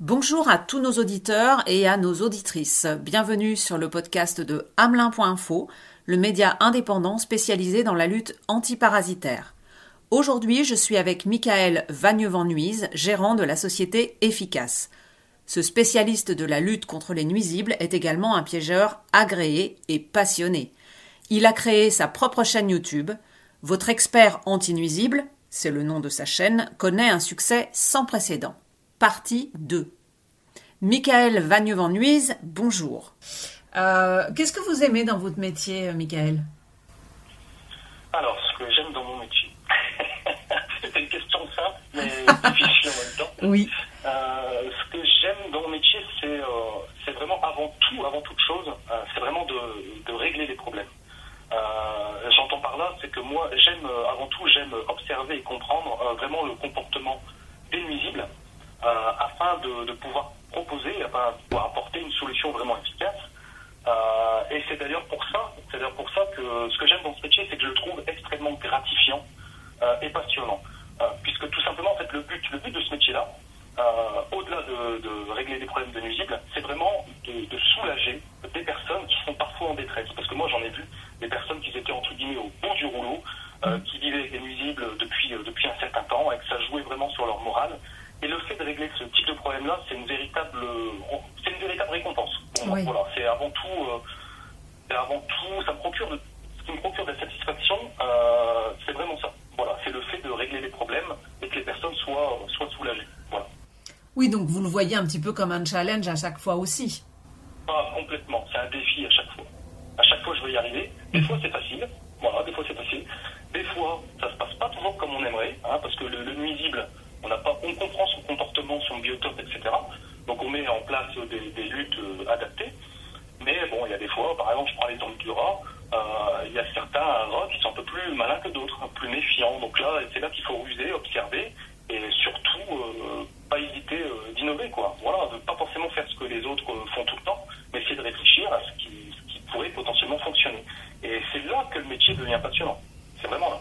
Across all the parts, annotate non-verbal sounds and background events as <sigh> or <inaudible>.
Bonjour à tous nos auditeurs et à nos auditrices. Bienvenue sur le podcast de Hamelin.info, le média indépendant spécialisé dans la lutte antiparasitaire. Aujourd'hui, je suis avec Michael Vagneux-Van gérant de la société Efficace. Ce spécialiste de la lutte contre les nuisibles est également un piégeur agréé et passionné. Il a créé sa propre chaîne YouTube. Votre expert anti-nuisible, c'est le nom de sa chaîne, connaît un succès sans précédent partie 2. Michael vagneux van bonjour. Euh, qu'est-ce que vous aimez dans votre métier, euh, Michael? Alors, ce que j'aime dans mon métier, <laughs> c'est une question simple, mais <laughs> difficile en même temps. Oui. Euh, ce que j'aime dans mon métier, c'est vraiment avant tout, avant toute chose, c'est vraiment de, régler les problèmes. J'entends par là, c'est que moi, j'aime, avant tout, j'aime observer et comprendre vraiment le comportement des nuisibles euh, afin de, pouvoir proposer, afin de pouvoir apporter une solution vraiment efficace. Euh, et c'est d'ailleurs pour ça, c'est pour ça que ce que j'aime dans ce métier, c'est que je le trouve extrêmement gratifiant euh, et passionnant, puisque tout simplement, en fait, le but, le but de ce métier-là, au-delà de, régler des problèmes de nuisibles, c'est vraiment de, soulager des personnes qui sont parfois en détresse. Parce que moi, j'en ai vu des personnes qui étaient entre guillemets au bout du rouleau, qui vivaient avec des nuisibles depuis, depuis un certain temps et que ça jouait vraiment sur leur morale. Fait de régler ce type de problème-là, c'est une véritable, c'est une véritable récompense. Voilà, c'est avant tout, euh, avant tout, ça me procure de, ce qui me procure de la satisfaction, euh, c'est vraiment ça. Voilà, c'est le fait de régler les problèmes et que les personnes soient, soient soulagées. Voilà. Oui, donc vous le voyez un petit peu comme un challenge à chaque fois aussi. Ah, complètement. C'est un défi à chaque fois. À chaque fois, je veux y arriver. Des fois, c'est facile. Voilà, des fois, c'est facile. Des fois, ça se passe pas toujours comme on aimerait, hein, parce que le nuisible, on, comprend son comportement, son biotope, etc. Donc on met en place des, luttes euh, adaptées. Mais bon, il y a des fois, par exemple, je prends l'exemple du rat, euh, il y a certains rats qui sont un peu plus malins que d'autres, plus méfiants. Donc là, c'est là qu'il faut ruser, observer et surtout euh, pas hésiter d'innover. Voilà, de pas forcément faire ce que les autres font tout le temps, mais essayer de réfléchir à ce qui pourrait potentiellement fonctionner. Et c'est là que le métier devient passionnant. C'est vraiment là.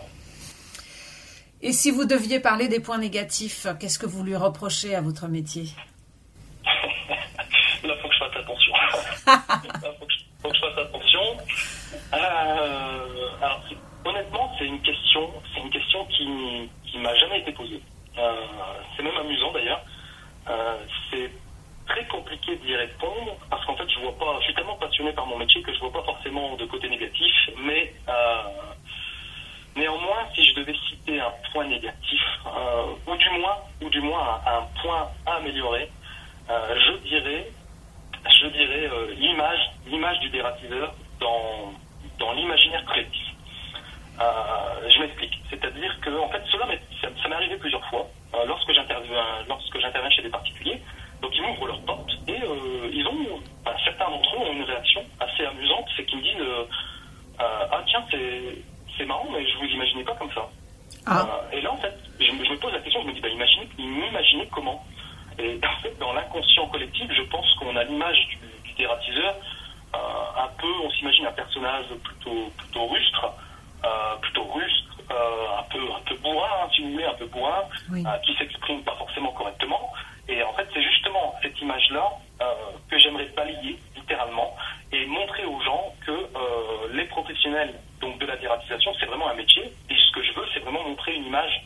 Et si vous deviez parler des points négatifs, qu'est-ce que vous lui reprochez à votre métier? <laughs> Là, il faut que je fasse attention. <laughs> Là, faut que je, faut que je fasse attention. Euh, alors, honnêtement, c'est une question, c'est une question qui, qui m'a jamais été posée. Euh, c'est même amusant d'ailleurs. Euh, c'est très compliqué d'y répondre parce qu'en fait, je vois pas. Je suis tellement passionné par mon métier que je vois pas forcément de côté négatif, mais Néanmoins, si je devais citer un point négatif, euh, ou du moins, ou du moins à améliorer, euh, je dirais, je dirais euh, l'image, l'image du dératiseur dans, dans l'imaginaire collectif. je m'explique. C'est-à-dire que, en fait, cela ça, m'est arrivé plusieurs fois lorsque j'interviens, lorsque j'interviens chez des particuliers. Donc, ils m'ouvrent leurs portes et ils ont, certains d'entre eux ont une réaction assez amusante, c'est qu'ils me disent, ah tiens, c'est c'est marrant, mais je vous imaginais pas comme ça. Ah. Euh, et là, en fait, je, me pose la question, je me dis, bah, imaginez, imaginez comment. Et en fait, dans l'inconscient collectif, je pense qu'on a l'image du, du dératiseur, euh, un peu, on s'imagine un personnage plutôt, plutôt rustre, euh, plutôt rustre, un peu, un peu bourrin, hein, si vous voulez, un peu bourrin, qui s'exprime pas forcément correctement. Et en fait, c'est justement cette image-là que j'aimerais balayer, littéralement, et montrer aux gens que les professionnels donc de la dératisation, c'est vraiment un métier. Et ce que je veux, c'est vraiment montrer une image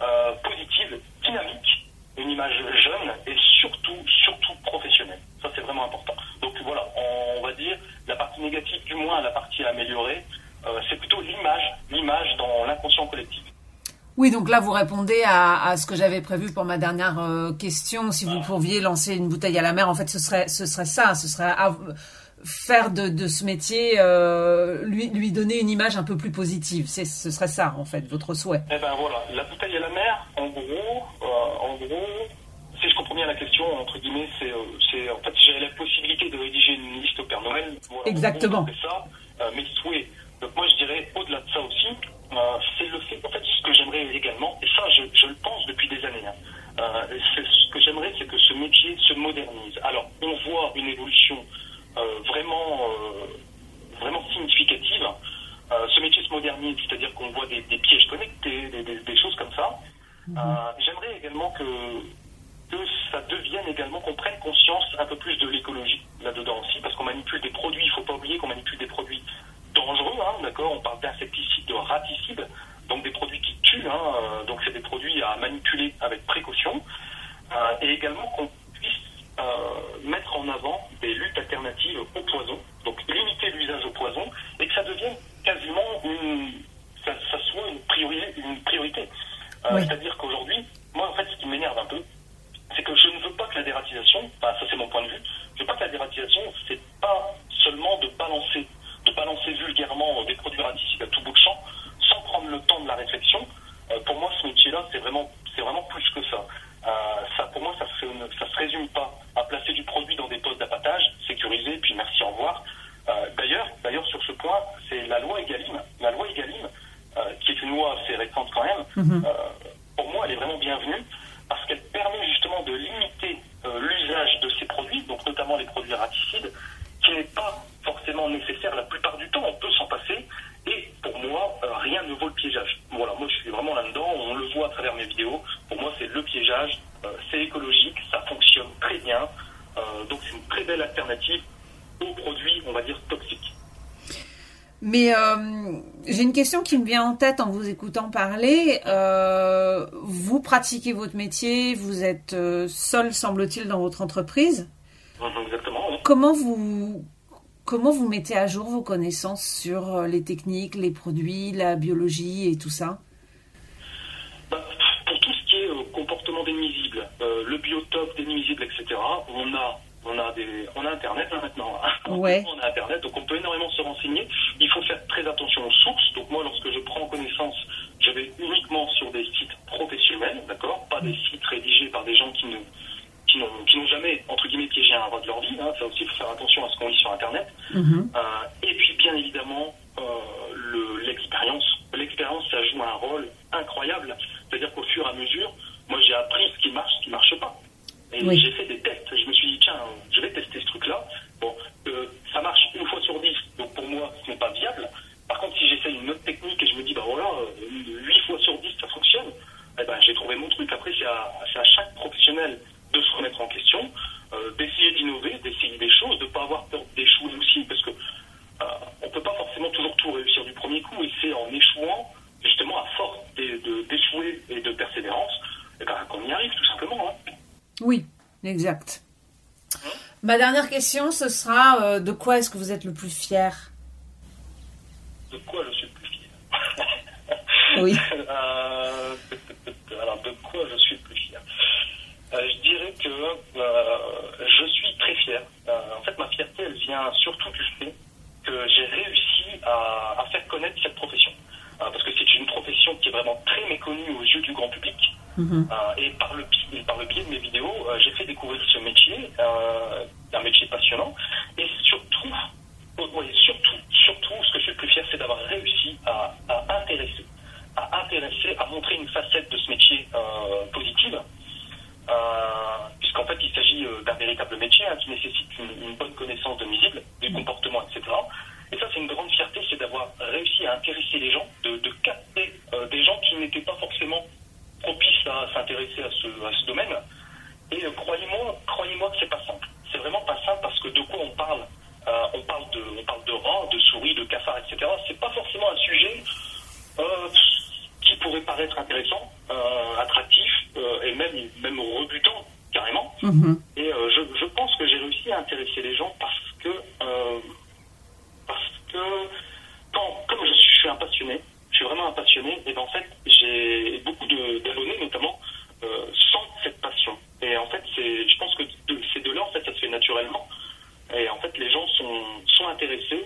euh, positive, dynamique, une image jeune et surtout, surtout professionnelle. Ça, c'est vraiment important. Voilà, on va dire la partie négative, du moins la partie à améliorer, euh, c'est plutôt l'image, l'image dans l'inconscient collectif. Oui, donc là, vous répondez à, ce que j'avais prévu pour ma dernière euh, question. Si vous pouviez lancer une bouteille à la mer, en fait, ce serait, ce serait ça. Ce serait faire de, de ce métier, euh, lui, lui donner une image un peu plus positive. C'est, ce serait ça, en fait, votre souhait. Eh ben voilà, la bouteille à la mer, en gros, euh, en gros, si je comprends bien la question, entre guillemets, c'est, euh, c'est en fait, j'ai la possibilité de rédiger une liste au Père Noël. Exactement. C'est ça, mes souhaits. Donc moi, je dirais, au-delà de ça aussi, c'est le fait, en fait, ce que j'aimerais également, et ça, je, je le pense depuis des années, hein, c'est, ce que j'aimerais, c'est que ce métier se modernise. Alors, on voit une évolution euh, vraiment, euh, vraiment significative. Euh, ce métier se modernise, c'est-à-dire qu'on voit des, pièges connectés, des, choses comme ça. Mhm. J'aimerais également que que ça devienne également, qu'on prenne conscience un là-dedans aussi, parce qu'on manipule des produits, il ne faut pas oublier qu'on manipule des produits dangereux, hein, d'accord On parle d'insecticides, de raticides, donc des produits qui tuent, hein, euh, donc c'est des produits à manipuler avec précaution, euh, et également qu'on puisse euh, mettre en avant des luttes alternatives au poison, donc limiter l'usage au poison, et que ça devienne quasiment une, ça, ça soit une priorité. Une priorité. Oui. C'est-à-dire qu'aujourd'hui, moi en fait, ce qui m'énerve un peu, c'est que je ne veux pas que la dératisation, enfin, ça c'est mon point de vue, je veux pas que la dératisation, c'est pas seulement de balancer, de balancer vulgairement des produits raticides à tout bout de champ, sans prendre le temps de la réflexion. Euh, pour moi, ce métier-là, c'est vraiment, c'est vraiment plus que ça. Euh, ça, pour moi, ça se, ça se résume pas à placer du produit dans des postes d'abattage, sécurisé, puis merci, au revoir. Euh, d'ailleurs, d'ailleurs, sur ce point, c'est la loi Egalim, la loi Egalim, euh, qui est une loi assez récente quand même. Mhm. euh, pour moi, elle est vraiment bienvenue parce qu'elle permet justement de limiter euh, l'usage de ces produits, donc notamment les produits raticides, qui n'est pas forcément nécessaire la plupart du temps. On peut s'en passer. Et pour moi, euh, rien ne vaut le piégeage. Voilà, moi je suis vraiment là-dedans. On le voit à travers mes vidéos. Pour moi, c'est le piégeage. Euh, c'est écologique, ça fonctionne très bien. Euh, donc c'est une très belle alternative aux produits, on va dire, toxiques. Mais euh, j'ai une question qui me vient en tête en vous écoutant parler. Euh, vous pratiquez votre métier, vous êtes euh, seul, semble-t-il, dans votre entreprise. Exactement. oui. Comment vous comment vous mettez à jour vos connaissances sur les techniques, les produits, la biologie et tout ça? Bah, pour tout ce qui est euh, comportement des nuisibles, le biotope des nuisibles, etc., on a, on a, des, on a Internet hein, maintenant. Ouais. <laughs> on a Internet, donc on peut énormément se renseigner. Aux sources. Donc moi, lorsque je prends connaissance, je vais uniquement sur des sites professionnels, d'accord Pas des sites rédigés par des gens qui ne qui n'ont jamais, entre guillemets, piégé un rat de leur vie. Hein. Ça aussi, il faut faire attention à ce qu'on lit sur Internet. Mhm. Euh, et puis, bien évidemment, euh, le- l'expérience. L'expérience, ça joue un rôle incroyable. C'est-à-dire qu'au fur et à mesure, moi, j'ai appris ce qui marche, ce qui marche pas. Et Oui. j'ai fait des tests. Je me suis dit, tiens, je vais tester ce truc-là. Bon, euh, ça marche une fois sur dix, donc pour moi, ce n'est pas viable. Par contre, si j'essaye une autre technique et je me dis, bah voilà, euh, huit fois sur dix, ça fonctionne, eh ben, j'ai trouvé mon truc. Après, c'est à, chaque professionnel de se remettre en question, euh, d'essayer d'innover, d'essayer des choses, de ne pas avoir peur d'échouer aussi, parce que euh, on peut pas forcément toujours tout réussir du premier coup, et c'est en échouant, justement, à force d'échouer et de persévérance, eh ben, qu'on y arrive, tout simplement. hein. Oui, exact. Ma dernière question, ce sera euh, de quoi est-ce que vous êtes le plus fier? Je suis plus fier Oui. <laughs> Euh, alors, de quoi je suis le plus fier? Euh, Je dirais que euh, je suis très fier. En fait, ma fierté, elle vient surtout du fait que j'ai réussi à, à faire connaître cette profession. Parce que c'est une profession qui est vraiment très méconnue aux yeux du grand public. Mhm. Et par le, et par le biais de mes vidéos, j'ai fait découvrir ce métier, un métier passionnant. Et surtout, euh, ouais, surtout, surtout, ce que je suis le plus fier, c'est d'avoir réussi à, intéresser, à intéresser, à montrer une facette de ce métier euh, positive. Euh, Puisqu'en fait, il s'agit euh, d'un véritable métier hein, qui nécessite une, bonne connaissance de nuisibles, des comportements, etc. Et ça, c'est une grande fierté, c'est d'avoir réussi à intéresser les gens, de, capter des gens qui n'étaient pas forcément propices à s'intéresser à ce, à ce domaine. Et croyez-moi, croyez-moi que c'est pas simple. C'est vraiment pas simple parce que de quoi on parle Euh, On parle de, on parle de rats, de souris, de cafards, etc. C'est pas forcément un sujet euh, qui pourrait paraître intéressant, euh, attractif euh, et même, même rebutant carrément. Mhm. Et euh, je, je pense que j'ai réussi à intéresser les gens parce que, euh, parce que quand, comme je suis, je suis un passionné, je suis vraiment un passionné, et ben en fait j'ai beaucoup de- d'abonnés notamment euh, sans cette passion. Et en fait je pense que de- c'est de là en fait ça se fait naturellement. Et en fait les gens sont, sont intéressés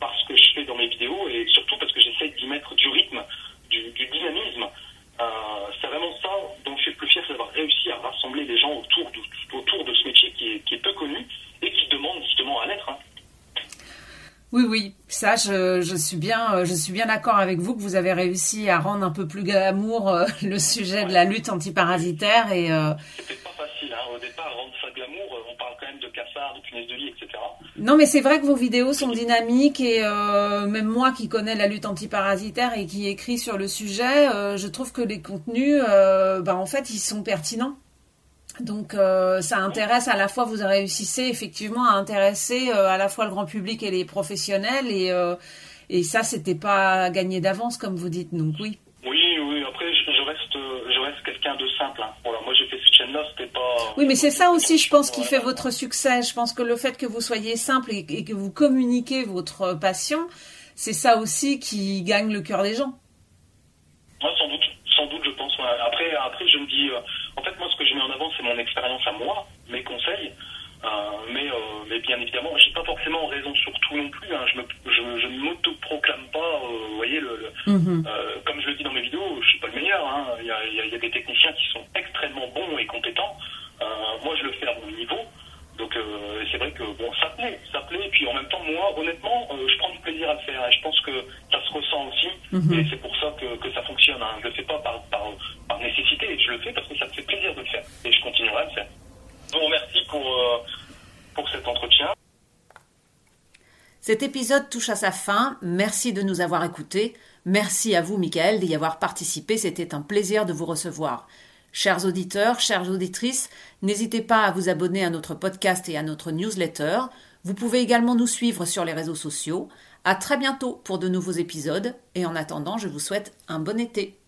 par ce que je fais dans mes vidéos et surtout parce que j'essaie d'y mettre du rythme, du, du dynamisme. Euh, c'est vraiment ça c'est d'avoir réussi à rassembler les gens autour de, autour de ce métier qui est, qui est peu connu et qui demande justement à l'être. hein. Oui, oui, ça, je, je suis bien, euh, je suis bien d'accord avec vous que vous avez réussi à rendre un peu plus glamour euh, <laughs> le sujet de la lutte antiparasitaire et euh, C'était pas facile, hein. au départ, rendre ça glamour, euh, on parle quand même de cafards, de punaises de lit, etc. non, mais c'est vrai que vos vidéos sont dynamiques et euh, même moi qui connais la lutte antiparasitaire et qui écrit sur le sujet, euh, je trouve que les contenus, euh, bah, en fait, ils sont pertinents. Donc euh, ça intéresse à la fois, vous réussissez effectivement à intéresser à la fois le grand public et les professionnels et, et ça c'était pas gagné d'avance comme vous dites, donc oui. Oui, oui, après je, je reste, je reste quelqu'un de simple. Hein. Voilà, moi c'était pas... Oui, mais c'est ça aussi, je pense, qui fait votre succès. Je pense que le fait que vous soyez simple et, et que vous communiquez votre passion, c'est ça aussi qui gagne le cœur des gens. Ouais, sans doute, sans doute, je pense. Après, après, je me dis, euh, en fait, moi, ce que je mets en avant, c'est mon expérience à moi, mes conseils. Euh, mais, euh, mais bien évidemment, j'ai pas forcément raison sur tout non plus. Hein. Je, me, je, je ne m'auto-proclame pas, euh, vous voyez, le, le- Mhm. euh, comme je le dis dans mes vidéos, je suis pas le meilleur. hein. Il y, a, il y a- il y a des techniciens qui sont extrêmement bons et compétents. Euh, moi, je le fais à mon niveau. Donc euh, c'est vrai que bon, ça plaît, ça plaît. Et puis en même temps, moi, honnêtement, euh, je prends du plaisir à le faire. Et je pense que ça se ressent aussi. Mhm. Et c'est pour ça que, que ça fonctionne. Hein. Je le fais pas par, par, par nécessité. Je le fais parce que ça me fait plaisir de le faire. Et je continuerai à le faire. Je vous remercie pour, euh, cet entretien. Cet épisode touche à sa fin. Merci de nous avoir écoutés. Merci à vous, Michael, d'y avoir participé. C'était un plaisir de vous recevoir. Chers auditeurs, chères auditrices, n'hésitez pas à vous abonner à notre podcast et à notre newsletter. Vous pouvez également nous suivre sur les réseaux sociaux. À très bientôt pour de nouveaux épisodes. Et en attendant, je vous souhaite un bon été.